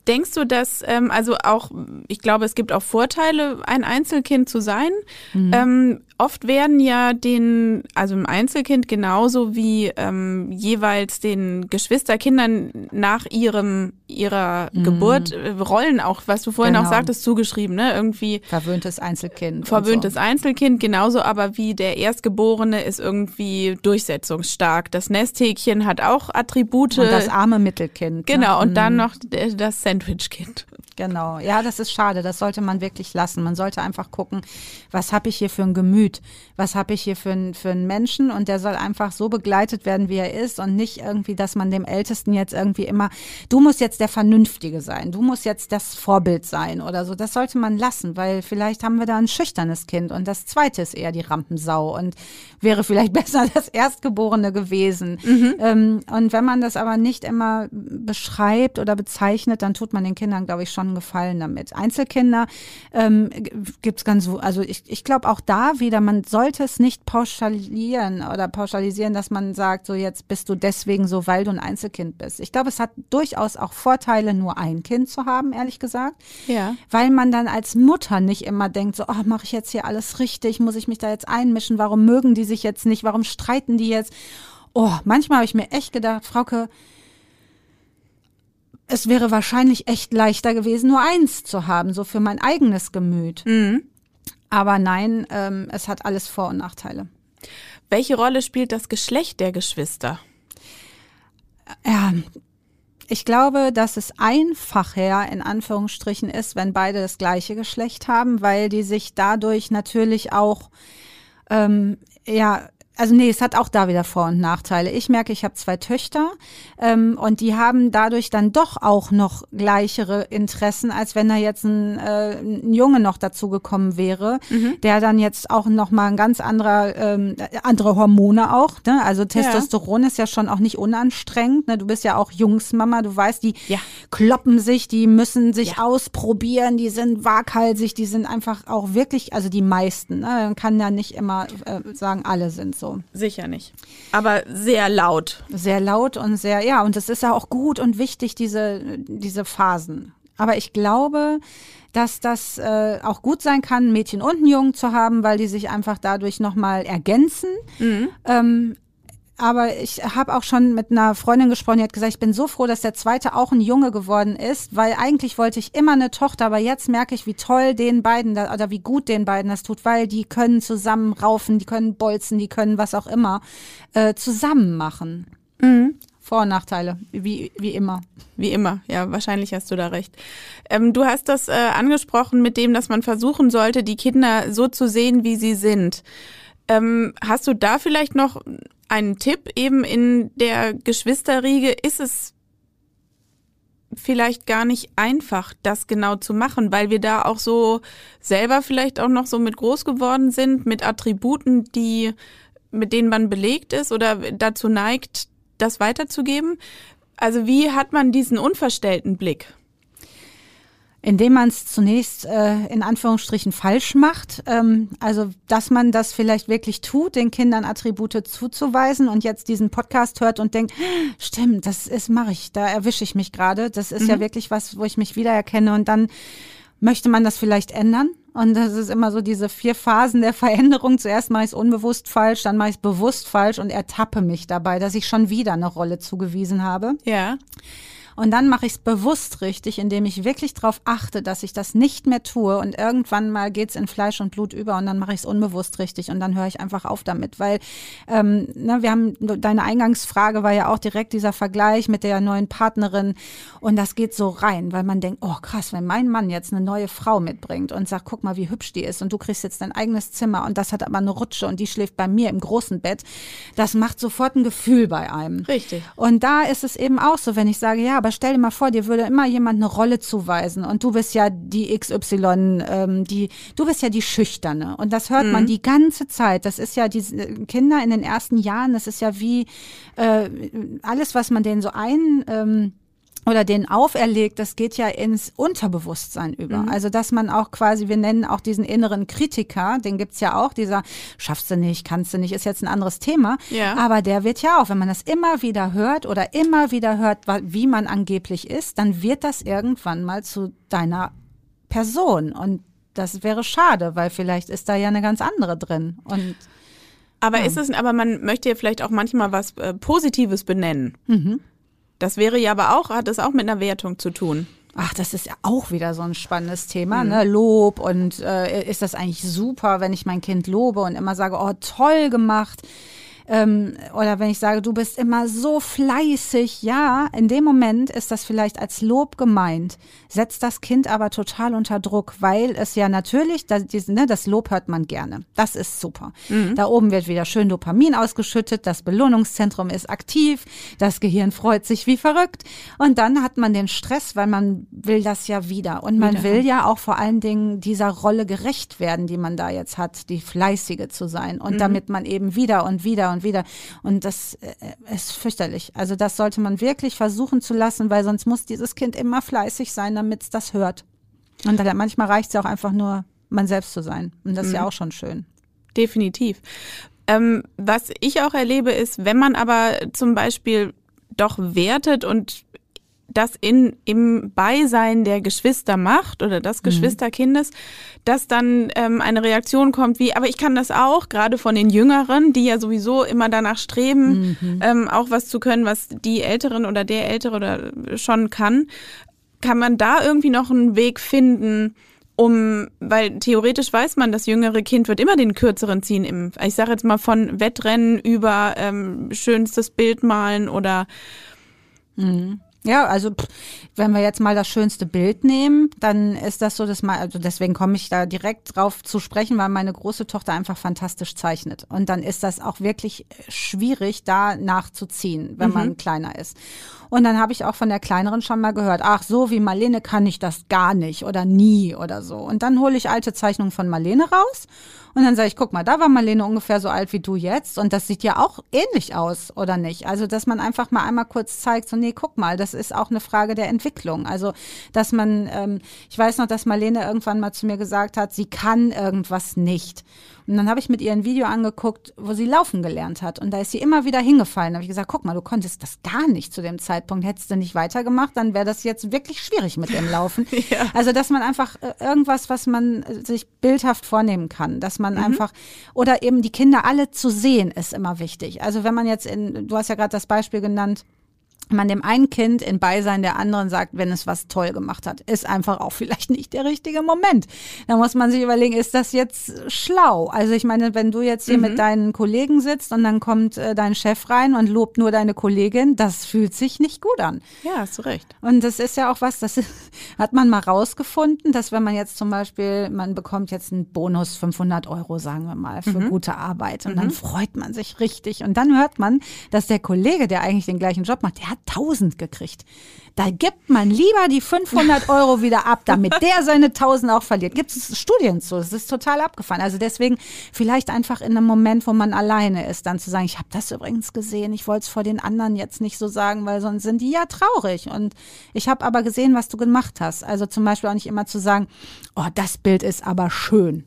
Denkst du, dass, ähm, also auch, ich glaube, es gibt auch Vorteile, ein Einzelkind zu sein. Mhm. Ähm, oft werden ja den, also im Einzelkind genauso wie ähm, jeweils den Geschwisterkindern nach ihrem ihrer mhm. Geburt äh, Rollen auch, was du vorhin genau. auch sagtest, zugeschrieben, ne? Irgendwie verwöhntes Einzelkind. Verwöhntes so. Einzelkind, genauso aber wie der Erstgeborene ist irgendwie durchsetzungsstark. Das Nesthäkchen hat auch Attribute. Und das arme Mittelkind. Ne? Genau, ne? und mhm. dann noch das Sandwichkind. Genau, ja, das ist schade. Das sollte man wirklich lassen. Man sollte einfach gucken, was habe ich hier für ein Gemüt, was habe ich hier für, ein, für einen Menschen und der soll einfach so begleitet werden, wie er ist und nicht irgendwie, dass man dem Ältesten jetzt irgendwie immer, du musst jetzt der Vernünftige sein, du musst jetzt das Vorbild sein oder so. Das sollte man lassen, weil vielleicht haben wir da ein schüchternes Kind und das zweite ist eher die Rampensau und wäre vielleicht besser das Erstgeborene gewesen. Mhm. Ähm, und wenn man das aber nicht immer beschreibt oder bezeichnet, dann tut man den Kindern, glaube ich, schon einen Gefallen damit. Einzelkinder ähm, gibt es ganz, also ich, ich glaube auch da wieder, man sollte es nicht pauschalieren oder pauschalisieren, dass man sagt, so jetzt bist du deswegen so, weil du ein Einzelkind bist. Ich glaube, es hat durchaus auch Vorteile, nur ein Kind zu haben, ehrlich gesagt. Ja. Weil man dann als Mutter nicht immer denkt, so, oh, mache ich jetzt hier alles richtig, muss ich mich da jetzt einmischen, warum mögen die sich jetzt nicht, warum streiten die jetzt? Oh, manchmal habe ich mir echt gedacht, Frauke, es wäre wahrscheinlich echt leichter gewesen, nur eins zu haben, so für mein eigenes Gemüt. Mhm. Aber nein, ähm, es hat alles Vor- und Nachteile. Welche Rolle spielt das Geschlecht der Geschwister? Ja, ich glaube, dass es einfacher in Anführungsstrichen ist, wenn beide das gleiche Geschlecht haben, weil die sich dadurch natürlich auch ähm, ja also nee, es hat auch da wieder Vor- und Nachteile. Ich merke, ich habe zwei Töchter ähm, und die haben dadurch dann doch auch noch gleichere Interessen, als wenn da jetzt ein, äh, ein Junge noch dazugekommen wäre, mhm. der dann jetzt auch noch mal ein ganz anderer ähm, andere Hormone auch. Ne? Also Testosteron ja. ist ja schon auch nicht unanstrengend. Ne? Du bist ja auch Jungsmama, du weißt, die ja. kloppen sich, die müssen sich ja. ausprobieren, die sind waghalsig, die sind einfach auch wirklich, also die meisten. Ne? Man kann ja nicht immer äh, sagen, alle sind so. So. Sicher nicht. Aber sehr laut. Sehr laut und sehr, ja, und es ist ja auch gut und wichtig, diese, diese Phasen. Aber ich glaube, dass das äh, auch gut sein kann, Mädchen und einen Jungen zu haben, weil die sich einfach dadurch nochmal ergänzen. Mhm. Ähm, aber ich habe auch schon mit einer Freundin gesprochen, die hat gesagt, ich bin so froh, dass der zweite auch ein Junge geworden ist, weil eigentlich wollte ich immer eine Tochter, aber jetzt merke ich, wie toll den beiden da, oder wie gut den beiden das tut, weil die können zusammen raufen, die können bolzen, die können was auch immer äh, zusammen machen. Mhm. Vor- und Nachteile, wie, wie immer. Wie immer, ja, wahrscheinlich hast du da recht. Ähm, du hast das äh, angesprochen mit dem, dass man versuchen sollte, die Kinder so zu sehen, wie sie sind. Ähm, hast du da vielleicht noch einen Tipp eben in der Geschwisterriege? Ist es vielleicht gar nicht einfach, das genau zu machen, weil wir da auch so selber vielleicht auch noch so mit groß geworden sind, mit Attributen, die mit denen man belegt ist oder dazu neigt, das weiterzugeben. Also wie hat man diesen unverstellten Blick? Indem man es zunächst äh, in Anführungsstrichen falsch macht. Ähm, also, dass man das vielleicht wirklich tut, den Kindern Attribute zuzuweisen und jetzt diesen Podcast hört und denkt, stimmt, das ist, mache ich, da erwische ich mich gerade. Das ist mhm. ja wirklich was, wo ich mich wiedererkenne und dann möchte man das vielleicht ändern. Und das ist immer so diese vier Phasen der Veränderung. Zuerst mache ich es unbewusst falsch, dann mache ich es bewusst falsch und ertappe mich dabei, dass ich schon wieder eine Rolle zugewiesen habe. Ja. Und dann mache ich es bewusst richtig, indem ich wirklich darauf achte, dass ich das nicht mehr tue. Und irgendwann mal geht's in Fleisch und Blut über und dann mache ich es unbewusst richtig und dann höre ich einfach auf damit. Weil ähm, ne, wir haben deine Eingangsfrage war ja auch direkt dieser Vergleich mit der neuen Partnerin. Und das geht so rein, weil man denkt, oh krass, wenn mein Mann jetzt eine neue Frau mitbringt und sagt, guck mal, wie hübsch die ist und du kriegst jetzt dein eigenes Zimmer und das hat aber eine Rutsche und die schläft bei mir im großen Bett, das macht sofort ein Gefühl bei einem. Richtig. Und da ist es eben auch so, wenn ich sage, ja, aber stell dir mal vor, dir würde immer jemand eine Rolle zuweisen und du bist ja die XY, ähm, die, du bist ja die Schüchterne. Und das hört mhm. man die ganze Zeit. Das ist ja die Kinder in den ersten Jahren, das ist ja wie äh, alles, was man denen so ein ähm, oder den auferlegt, das geht ja ins Unterbewusstsein über. Mhm. Also dass man auch quasi, wir nennen auch diesen inneren Kritiker, den gibt's ja auch, dieser schaffst du nicht, kannst du nicht, ist jetzt ein anderes Thema. Ja. Aber der wird ja auch, wenn man das immer wieder hört oder immer wieder hört, wie man angeblich ist, dann wird das irgendwann mal zu deiner Person. Und das wäre schade, weil vielleicht ist da ja eine ganz andere drin. Und aber ja. ist es, aber man möchte ja vielleicht auch manchmal was äh, Positives benennen. Mhm. Das wäre ja aber auch, hat es auch mit einer Wertung zu tun. Ach, das ist ja auch wieder so ein spannendes Thema, mhm. ne? Lob und äh, ist das eigentlich super, wenn ich mein Kind lobe und immer sage, oh, toll gemacht. Ähm, oder wenn ich sage, du bist immer so fleißig, ja, in dem Moment ist das vielleicht als Lob gemeint, setzt das Kind aber total unter Druck, weil es ja natürlich, das, ne, das Lob hört man gerne. Das ist super. Mhm. Da oben wird wieder schön Dopamin ausgeschüttet, das Belohnungszentrum ist aktiv, das Gehirn freut sich wie verrückt und dann hat man den Stress, weil man will das ja wieder und man wieder. will ja auch vor allen Dingen dieser Rolle gerecht werden, die man da jetzt hat, die fleißige zu sein und mhm. damit man eben wieder und wieder und wieder. Und das äh, ist fürchterlich. Also das sollte man wirklich versuchen zu lassen, weil sonst muss dieses Kind immer fleißig sein, damit es das hört. Und dann, manchmal reicht es ja auch einfach nur, man selbst zu sein. Und das ist ja mhm. auch schon schön. Definitiv. Ähm, was ich auch erlebe, ist, wenn man aber zum Beispiel doch wertet und das in, im Beisein der Geschwister macht oder des mhm. Geschwisterkindes, dass dann ähm, eine Reaktion kommt wie, aber ich kann das auch, gerade von den Jüngeren, die ja sowieso immer danach streben, mhm. ähm, auch was zu können, was die Älteren oder der Ältere oder schon kann. Kann man da irgendwie noch einen Weg finden, um, weil theoretisch weiß man, das jüngere Kind wird immer den kürzeren ziehen. Im, ich sage jetzt mal von Wettrennen über ähm, schönstes Bild malen oder mhm. Ja, also pff, wenn wir jetzt mal das schönste Bild nehmen, dann ist das so, dass mal, also deswegen komme ich da direkt drauf zu sprechen, weil meine große Tochter einfach fantastisch zeichnet. Und dann ist das auch wirklich schwierig, da nachzuziehen, wenn mhm. man kleiner ist. Und dann habe ich auch von der kleineren schon mal gehört, ach, so wie Marlene kann ich das gar nicht oder nie oder so. Und dann hole ich alte Zeichnungen von Marlene raus und dann sage ich, guck mal, da war Marlene ungefähr so alt wie du jetzt und das sieht ja auch ähnlich aus, oder nicht? Also, dass man einfach mal einmal kurz zeigt, so, nee, guck mal, das ist auch eine Frage der Entwicklung. Also, dass man, ähm, ich weiß noch, dass Marlene irgendwann mal zu mir gesagt hat, sie kann irgendwas nicht. Und dann habe ich mit ihr ein Video angeguckt, wo sie laufen gelernt hat. Und da ist sie immer wieder hingefallen. Da habe ich gesagt, guck mal, du konntest das gar nicht zu dem Zeitpunkt. Hättest du nicht weitergemacht, dann wäre das jetzt wirklich schwierig mit dem Laufen. ja. Also, dass man einfach äh, irgendwas, was man äh, sich bildhaft vornehmen kann, dass man mhm. einfach, oder eben die Kinder alle zu sehen, ist immer wichtig. Also, wenn man jetzt in, du hast ja gerade das Beispiel genannt, man dem einen Kind in Beisein der anderen sagt, wenn es was toll gemacht hat, ist einfach auch vielleicht nicht der richtige Moment. Da muss man sich überlegen, ist das jetzt schlau? Also ich meine, wenn du jetzt hier mhm. mit deinen Kollegen sitzt und dann kommt äh, dein Chef rein und lobt nur deine Kollegin, das fühlt sich nicht gut an. Ja, hast du recht. Und das ist ja auch was, das ist, hat man mal rausgefunden, dass wenn man jetzt zum Beispiel, man bekommt jetzt einen Bonus 500 Euro, sagen wir mal, für mhm. gute Arbeit und mhm. dann freut man sich richtig und dann hört man, dass der Kollege, der eigentlich den gleichen Job macht, der hat 1000 gekriegt. Da gibt man lieber die 500 Euro wieder ab, damit der seine 1000 auch verliert. Gibt es Studien zu? Es ist total abgefahren. Also deswegen vielleicht einfach in einem Moment, wo man alleine ist, dann zu sagen, ich habe das übrigens gesehen. Ich wollte es vor den anderen jetzt nicht so sagen, weil sonst sind die ja traurig. Und ich habe aber gesehen, was du gemacht hast. Also zum Beispiel auch nicht immer zu sagen, oh, das Bild ist aber schön.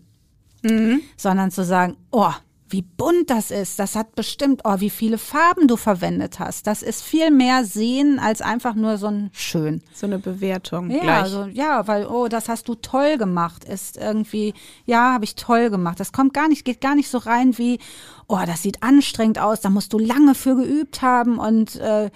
Mhm. Sondern zu sagen, oh, wie bunt das ist. Das hat bestimmt, oh, wie viele Farben du verwendet hast. Das ist viel mehr sehen als einfach nur so ein schön. So eine Bewertung. Ja, gleich. Also, ja, weil, oh, das hast du toll gemacht. Ist irgendwie, ja, habe ich toll gemacht. Das kommt gar nicht, geht gar nicht so rein wie, oh, das sieht anstrengend aus, da musst du lange für geübt haben und äh,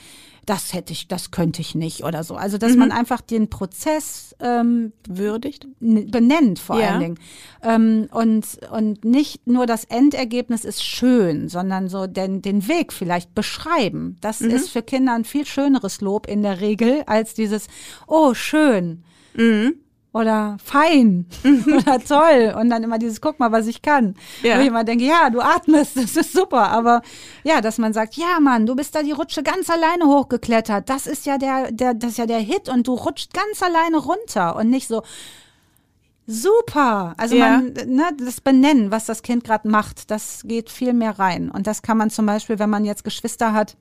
das hätte ich, das könnte ich nicht oder so. Also dass mhm. man einfach den Prozess ähm, würdigt, benennt vor ja. allen Dingen ähm, und und nicht nur das Endergebnis ist schön, sondern so den den Weg vielleicht beschreiben. Das mhm. ist für Kinder ein viel schöneres Lob in der Regel als dieses oh schön. Mhm oder fein oder toll und dann immer dieses guck mal, was ich kann. Ja. Wo ich immer denke, ja, du atmest, das ist super, aber ja, dass man sagt, ja, Mann, du bist da die Rutsche ganz alleine hochgeklettert. Das ist ja der der das ist ja der Hit und du rutscht ganz alleine runter und nicht so Super. Also ja. man, ne, das Benennen, was das Kind gerade macht, das geht viel mehr rein. Und das kann man zum Beispiel, wenn man jetzt Geschwister hat,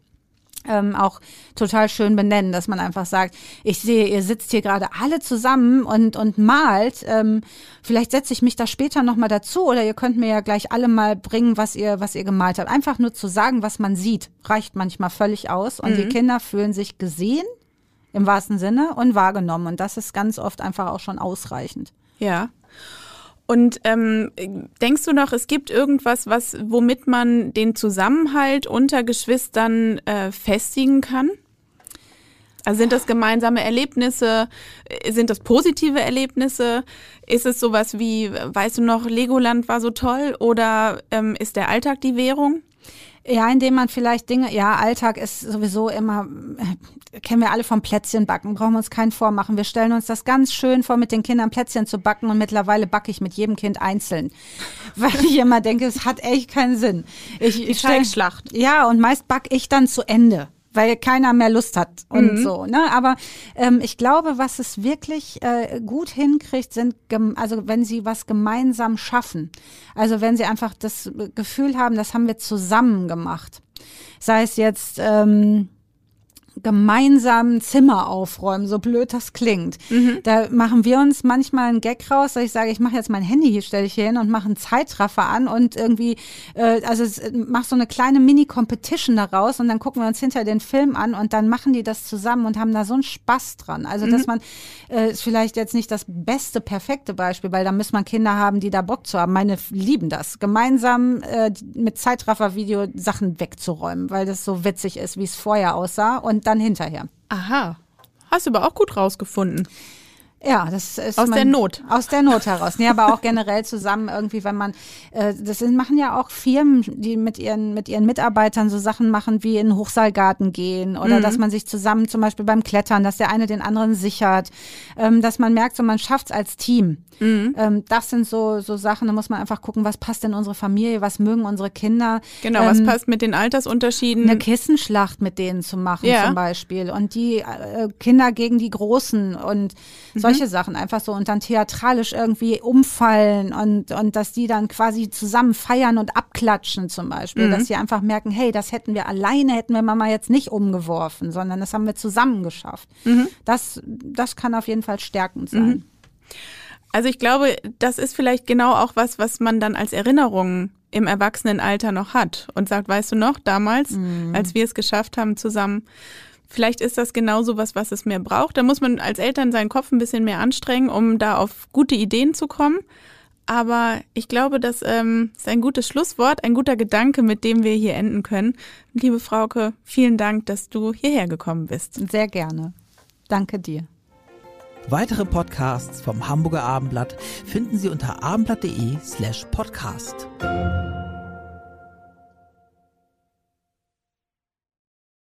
ähm, auch total schön benennen, dass man einfach sagt, ich sehe, ihr sitzt hier gerade alle zusammen und, und malt. Ähm, vielleicht setze ich mich da später nochmal dazu oder ihr könnt mir ja gleich alle mal bringen, was ihr, was ihr gemalt habt. Einfach nur zu sagen, was man sieht, reicht manchmal völlig aus. Und mhm. die Kinder fühlen sich gesehen im wahrsten Sinne und wahrgenommen. Und das ist ganz oft einfach auch schon ausreichend. Ja. Und ähm, denkst du noch, es gibt irgendwas, was, womit man den Zusammenhalt unter Geschwistern äh, festigen kann? Also sind das gemeinsame Erlebnisse? Sind das positive Erlebnisse? Ist es sowas wie, weißt du noch, Legoland war so toll? Oder ähm, ist der Alltag die Währung? Ja, indem man vielleicht Dinge, ja, Alltag ist sowieso immer, äh, kennen wir alle vom Plätzchen backen, brauchen wir uns keinen vormachen. Wir stellen uns das ganz schön vor, mit den Kindern Plätzchen zu backen und mittlerweile backe ich mit jedem Kind einzeln. Weil ich immer denke, es hat echt keinen Sinn. Ich, ich stell, Schlacht. Ja, und meist backe ich dann zu Ende weil keiner mehr Lust hat und mhm. so. Ne? Aber ähm, ich glaube, was es wirklich äh, gut hinkriegt, sind, also wenn sie was gemeinsam schaffen. Also wenn sie einfach das Gefühl haben, das haben wir zusammen gemacht. Sei es jetzt ähm, gemeinsam Zimmer aufräumen, so blöd das klingt. Mhm. Da machen wir uns manchmal einen Gag raus, dass ich sage, ich mache jetzt mein Handy hier, stelle ich hier hin und mache einen Zeitraffer an und irgendwie, äh, also mach so eine kleine Mini-Competition daraus und dann gucken wir uns hinter den Film an und dann machen die das zusammen und haben da so einen Spaß dran. Also mhm. dass man, äh, ist vielleicht jetzt nicht das beste, perfekte Beispiel, weil da muss man Kinder haben, die da Bock zu haben. Meine lieben das, gemeinsam äh, mit Zeitraffer-Video Sachen wegzuräumen, weil das so witzig ist, wie es vorher aussah und dann hinterher. Aha. Hast du aber auch gut rausgefunden. Ja, das ist aus der Not. Aus der Not heraus. Nee, aber auch generell zusammen irgendwie, wenn man äh, das sind, machen ja auch Firmen, die mit ihren mit ihren Mitarbeitern so Sachen machen wie in den Hochseilgarten gehen oder mhm. dass man sich zusammen zum Beispiel beim Klettern, dass der eine den anderen sichert, ähm, dass man merkt, so man schafft's als Team. Mhm. Ähm, das sind so so Sachen, da muss man einfach gucken, was passt in unsere Familie, was mögen unsere Kinder. Genau, ähm, was passt mit den Altersunterschieden. Eine Kissenschlacht mit denen zu machen ja. zum Beispiel und die äh, Kinder gegen die Großen und mhm Solche Sachen einfach so und dann theatralisch irgendwie umfallen und, und dass die dann quasi zusammen feiern und abklatschen zum Beispiel. Mhm. Dass sie einfach merken, hey, das hätten wir alleine, hätten wir Mama jetzt nicht umgeworfen, sondern das haben wir zusammen geschafft. Mhm. Das, das kann auf jeden Fall stärkend sein. Also ich glaube, das ist vielleicht genau auch was, was man dann als Erinnerung im Erwachsenenalter noch hat und sagt, weißt du noch, damals, als wir es geschafft haben zusammen, vielleicht ist das genau so was, was es mehr braucht. Da muss man als Eltern seinen Kopf ein bisschen mehr anstrengen, um da auf gute Ideen zu kommen. Aber ich glaube, das ähm, ist ein gutes Schlusswort, ein guter Gedanke, mit dem wir hier enden können. Liebe Frauke, vielen Dank, dass du hierher gekommen bist. Sehr gerne. Danke dir. Weitere Podcasts vom Hamburger Abendblatt finden Sie unter abendblatt.de slash podcast.